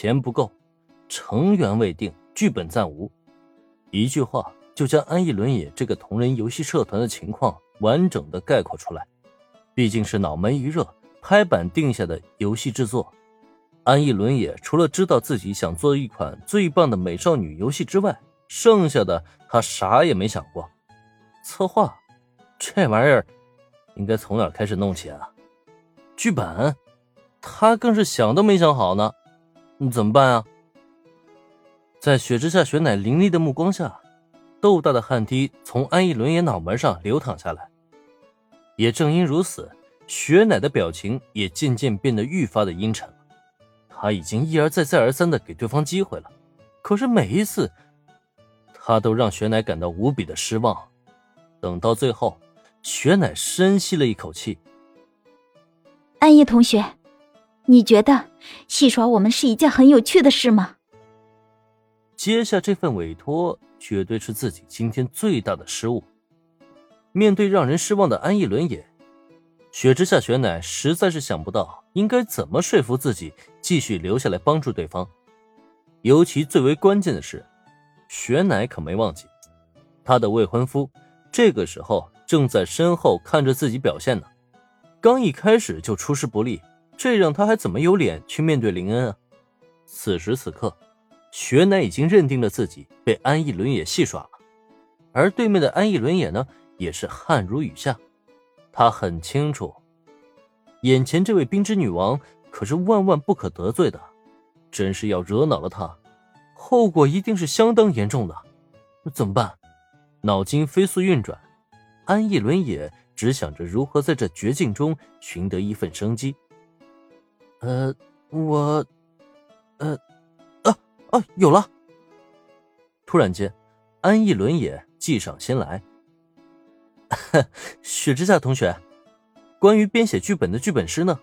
钱不够，成员未定，剧本暂无。一句话就将安逸轮也这个同人游戏社团的情况完整的概括出来。毕竟是脑门一热，拍板定下的游戏制作。安逸轮也除了知道自己想做一款最棒的美少女游戏之外，剩下的他啥也没想过。策划，这玩意儿应该从哪开始弄起啊？剧本，他更是想都没想好呢。怎么办啊？在雪之下雪乃凌厉的目光下，豆大的汗滴从安逸伦也脑门上流淌下来。也正因如此，雪乃的表情也渐渐变得愈发的阴沉了。他已经一而再、再而三的给对方机会了，可是每一次，他都让雪乃感到无比的失望。等到最后，雪乃深吸了一口气。安逸同学，你觉得戏耍我们是一件很有趣的事吗？接下这份委托，绝对是自己今天最大的失误。面对让人失望的安逸伦也，雪之下雪乃实在是想不到应该怎么说服自己继续留下来帮助对方。尤其最为关键的是，雪乃可没忘记，他的未婚夫这个时候正在身后看着自己表现呢。刚一开始就出师不利，这让他还怎么有脸去面对林恩啊？此时此刻，雪乃已经认定了自己被安逸伦也戏耍了，而对面的安逸伦也呢，也是汗如雨下。他很清楚，眼前这位冰之女王可是万万不可得罪的，真是要惹恼了她，后果一定是相当严重的。怎么办？脑筋飞速运转，安逸伦也。只想着如何在这绝境中寻得一份生机。呃，我，呃，啊啊，有了！突然间，安逸伦也计上心来。雪之下同学，关于编写剧本的剧本师呢？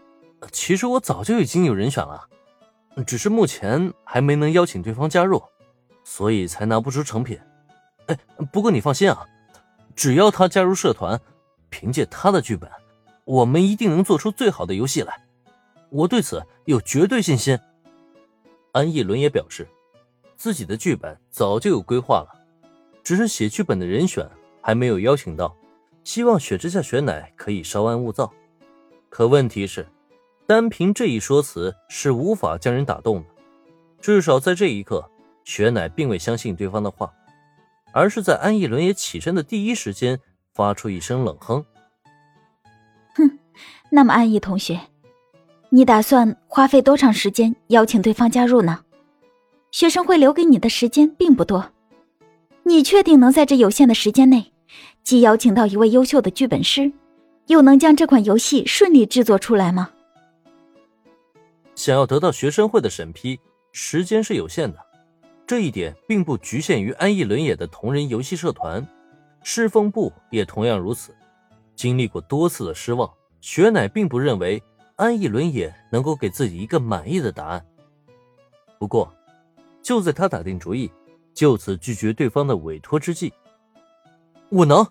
其实我早就已经有人选了，只是目前还没能邀请对方加入，所以才拿不出成品。哎，不过你放心啊，只要他加入社团。凭借他的剧本，我们一定能做出最好的游戏来。我对此有绝对信心。安逸伦也表示，自己的剧本早就有规划了，只是写剧本的人选还没有邀请到。希望雪之下雪乃可以稍安勿躁。可问题是，单凭这一说辞是无法将人打动的。至少在这一刻，雪乃并未相信对方的话，而是在安逸伦也起身的第一时间。发出一声冷哼，哼，那么安逸同学，你打算花费多长时间邀请对方加入呢？学生会留给你的时间并不多，你确定能在这有限的时间内，既邀请到一位优秀的剧本师，又能将这款游戏顺利制作出来吗？想要得到学生会的审批，时间是有限的，这一点并不局限于安逸伦也的同人游戏社团。师风部也同样如此，经历过多次的失望，雪乃并不认为安逸伦也能够给自己一个满意的答案。不过，就在他打定主意就此拒绝对方的委托之际，我能，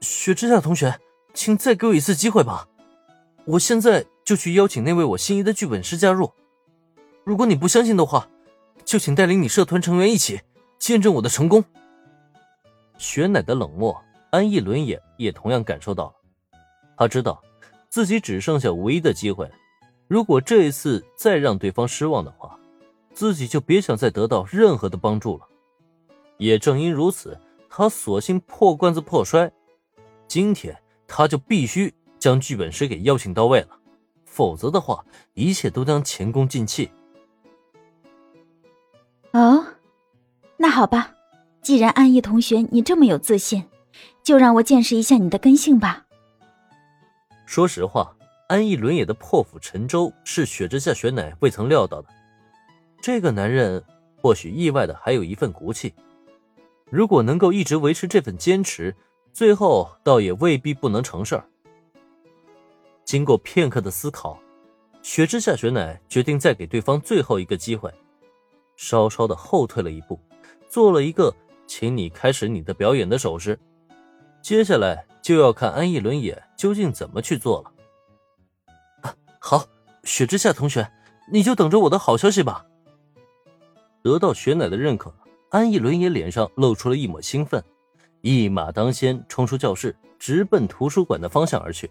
雪之下同学，请再给我一次机会吧，我现在就去邀请那位我心仪的剧本师加入。如果你不相信的话，就请带领你社团成员一起见证我的成功。雪乃的冷漠，安逸伦也也同样感受到了。他知道自己只剩下唯一的机会，如果这一次再让对方失望的话，自己就别想再得到任何的帮助了。也正因如此，他索性破罐子破摔，今天他就必须将剧本师给邀请到位了，否则的话，一切都将前功尽弃。哦，那好吧。既然安逸同学你这么有自信，就让我见识一下你的根性吧。说实话，安逸伦也的破釜沉舟是雪之下雪乃未曾料到的。这个男人或许意外的还有一份骨气，如果能够一直维持这份坚持，最后倒也未必不能成事儿。经过片刻的思考，雪之下雪乃决定再给对方最后一个机会，稍稍的后退了一步，做了一个。请你开始你的表演的手势，接下来就要看安逸伦也究竟怎么去做了。好，雪之下同学，你就等着我的好消息吧。得到雪乃的认可，安逸伦也脸上露出了一抹兴奋，一马当先冲出教室，直奔图书馆的方向而去。